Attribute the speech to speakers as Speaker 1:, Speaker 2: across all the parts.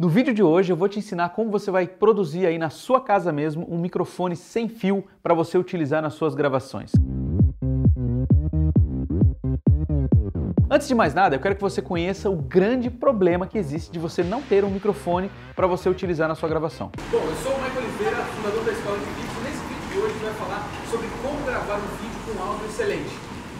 Speaker 1: No vídeo de hoje eu vou te ensinar como você vai produzir aí na sua casa mesmo um microfone sem fio para você utilizar nas suas gravações. Antes de mais nada, eu quero que você conheça o grande problema que existe de você não ter um microfone para você utilizar na sua gravação.
Speaker 2: Bom, eu sou o Michael Oliveira, fundador da Escola de Vídeos. Nesse vídeo de hoje a gente vai falar sobre como gravar um vídeo com áudio excelente.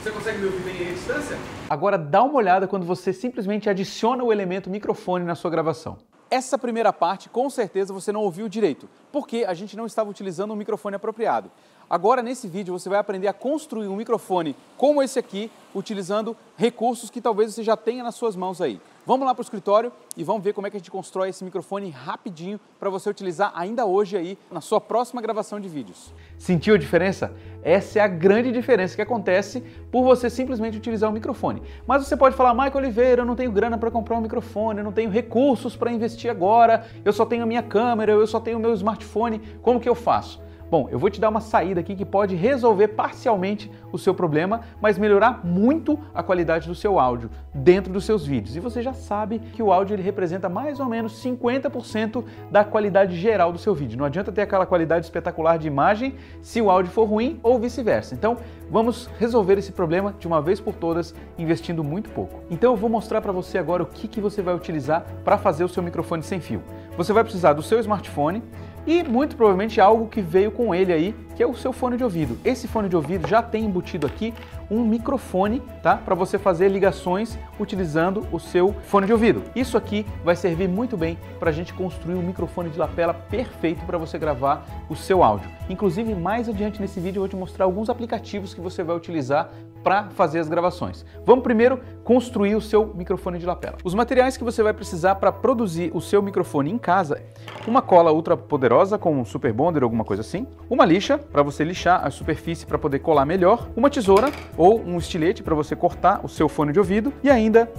Speaker 2: Você consegue me ouvir bem à distância?
Speaker 1: Agora dá uma olhada quando você simplesmente adiciona o elemento microfone na sua gravação. Essa primeira parte, com certeza, você não ouviu direito, porque a gente não estava utilizando um microfone apropriado. Agora, nesse vídeo, você vai aprender a construir um microfone como esse aqui, utilizando recursos que talvez você já tenha nas suas mãos aí. Vamos lá para o escritório e vamos ver como é que a gente constrói esse microfone rapidinho para você utilizar ainda hoje aí na sua próxima gravação de vídeos. Sentiu a diferença? Essa é a grande diferença que acontece por você simplesmente utilizar o microfone. Mas você pode falar, Michael Oliveira, eu não tenho grana para comprar um microfone, eu não tenho recursos para investir agora, eu só tenho a minha câmera, eu só tenho o meu smartphone, como que eu faço? Bom, eu vou te dar uma saída aqui que pode resolver parcialmente o seu problema, mas melhorar muito a qualidade do seu áudio dentro dos seus vídeos. E você já sabe que o áudio ele representa mais ou menos 50% da qualidade geral do seu vídeo. Não adianta ter aquela qualidade espetacular de imagem se o áudio for ruim ou vice-versa. Então, vamos resolver esse problema de uma vez por todas, investindo muito pouco. Então, eu vou mostrar para você agora o que, que você vai utilizar para fazer o seu microfone sem fio. Você vai precisar do seu smartphone, e muito provavelmente algo que veio com ele aí, que é o seu fone de ouvido. Esse fone de ouvido já tem embutido aqui um microfone, tá? Para você fazer ligações utilizando o seu fone de ouvido. Isso aqui vai servir muito bem para a gente construir um microfone de lapela perfeito para você gravar o seu áudio. Inclusive, mais adiante nesse vídeo eu vou te mostrar alguns aplicativos que você vai utilizar para fazer as gravações. Vamos primeiro construir o seu microfone de lapela. Os materiais que você vai precisar para produzir o seu microfone em casa, uma cola ultra poderosa com um super bonder ou alguma coisa assim, uma lixa para você lixar a superfície para poder colar melhor, uma tesoura ou um estilete para você cortar o seu fone de ouvido e ainda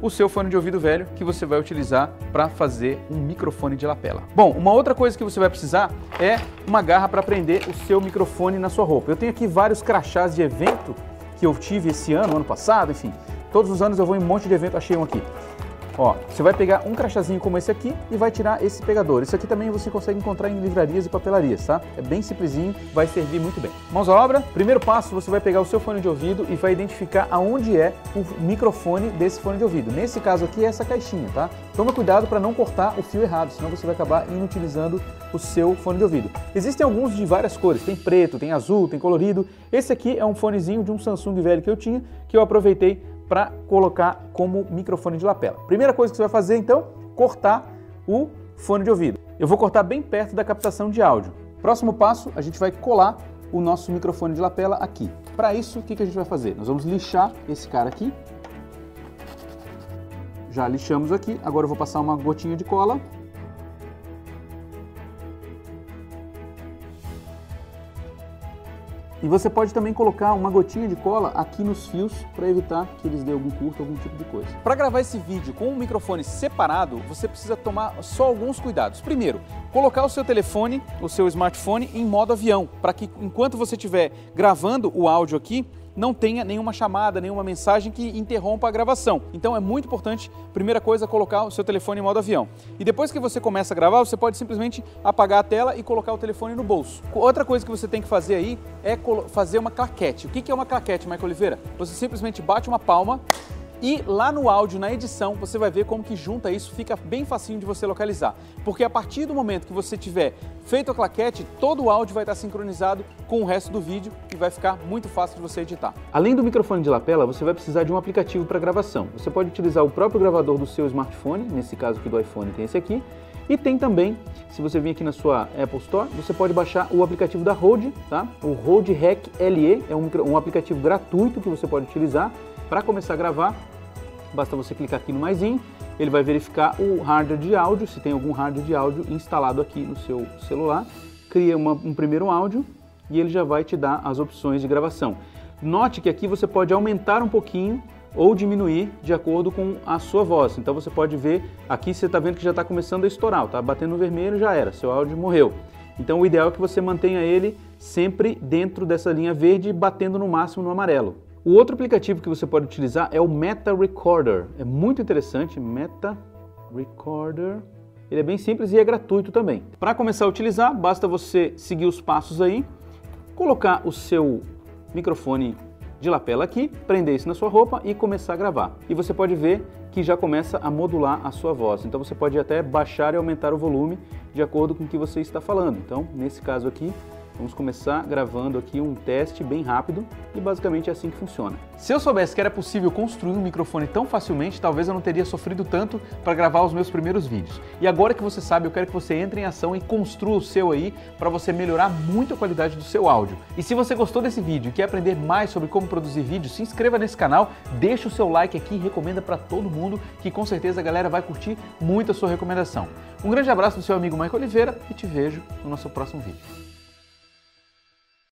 Speaker 1: o seu fone de ouvido velho que você vai utilizar para fazer um microfone de lapela. Bom, uma outra coisa que você vai precisar é uma garra para prender o seu microfone na sua roupa. Eu tenho aqui vários crachás de evento que eu tive esse ano, ano passado, enfim. Todos os anos eu vou em um monte de evento, achei um aqui. Ó, você vai pegar um crachazinho como esse aqui e vai tirar esse pegador. Isso aqui também você consegue encontrar em livrarias e papelarias, tá? É bem simplesinho, vai servir muito bem. Mãos à obra. Primeiro passo, você vai pegar o seu fone de ouvido e vai identificar aonde é o microfone desse fone de ouvido. Nesse caso aqui é essa caixinha, tá? Toma cuidado para não cortar o fio errado, senão você vai acabar inutilizando o seu fone de ouvido. Existem alguns de várias cores, tem preto, tem azul, tem colorido. Esse aqui é um fonezinho de um Samsung velho que eu tinha, que eu aproveitei para colocar como microfone de lapela. Primeira coisa que você vai fazer então, cortar o fone de ouvido. Eu vou cortar bem perto da captação de áudio. Próximo passo, a gente vai colar o nosso microfone de lapela aqui. Para isso, o que, que a gente vai fazer? Nós vamos lixar esse cara aqui. Já lixamos aqui, agora eu vou passar uma gotinha de cola E você pode também colocar uma gotinha de cola aqui nos fios para evitar que eles dêem algum curto, algum tipo de coisa. Para gravar esse vídeo com um microfone separado, você precisa tomar só alguns cuidados. Primeiro, colocar o seu telefone, o seu smartphone em modo avião, para que enquanto você estiver gravando o áudio aqui, não tenha nenhuma chamada, nenhuma mensagem que interrompa a gravação. Então é muito importante, primeira coisa, colocar o seu telefone em modo avião. E depois que você começa a gravar, você pode simplesmente apagar a tela e colocar o telefone no bolso. Outra coisa que você tem que fazer aí é fazer uma claquete. O que é uma claquete, Michael Oliveira? Você simplesmente bate uma palma e lá no áudio, na edição, você vai ver como que junta isso, fica bem facinho de você localizar. Porque a partir do momento que você tiver feito a claquete, todo o áudio vai estar sincronizado com o resto do vídeo e vai ficar muito fácil de você editar. Além do microfone de lapela, você vai precisar de um aplicativo para gravação. Você pode utilizar o próprio gravador do seu smartphone, nesse caso aqui do iPhone tem esse aqui, e tem também, se você vir aqui na sua Apple Store, você pode baixar o aplicativo da Rode, tá? O Rode Hack LE é um, um aplicativo gratuito que você pode utilizar para começar a gravar, basta você clicar aqui no maisinho, ele vai verificar o hardware de áudio, se tem algum hardware de áudio instalado aqui no seu celular, cria uma, um primeiro áudio e ele já vai te dar as opções de gravação. Note que aqui você pode aumentar um pouquinho ou diminuir de acordo com a sua voz. Então você pode ver, aqui você está vendo que já está começando a estourar, está batendo no vermelho já era, seu áudio morreu. Então o ideal é que você mantenha ele sempre dentro dessa linha verde, batendo no máximo no amarelo. O outro aplicativo que você pode utilizar é o Meta Recorder. É muito interessante, Meta Recorder. Ele é bem simples e é gratuito também. Para começar a utilizar, basta você seguir os passos aí, colocar o seu microfone de lapela aqui, prender isso na sua roupa e começar a gravar. E você pode ver que já começa a modular a sua voz. Então você pode até baixar e aumentar o volume de acordo com o que você está falando. Então, nesse caso aqui, Vamos começar gravando aqui um teste bem rápido e basicamente é assim que funciona. Se eu soubesse que era possível construir um microfone tão facilmente, talvez eu não teria sofrido tanto para gravar os meus primeiros vídeos. E agora que você sabe, eu quero que você entre em ação e construa o seu aí para você melhorar muito a qualidade do seu áudio. E se você gostou desse vídeo e quer aprender mais sobre como produzir vídeos, se inscreva nesse canal, deixa o seu like aqui e recomenda para todo mundo que com certeza a galera vai curtir muito a sua recomendação. Um grande abraço do seu amigo Michael Oliveira e te vejo no nosso próximo vídeo.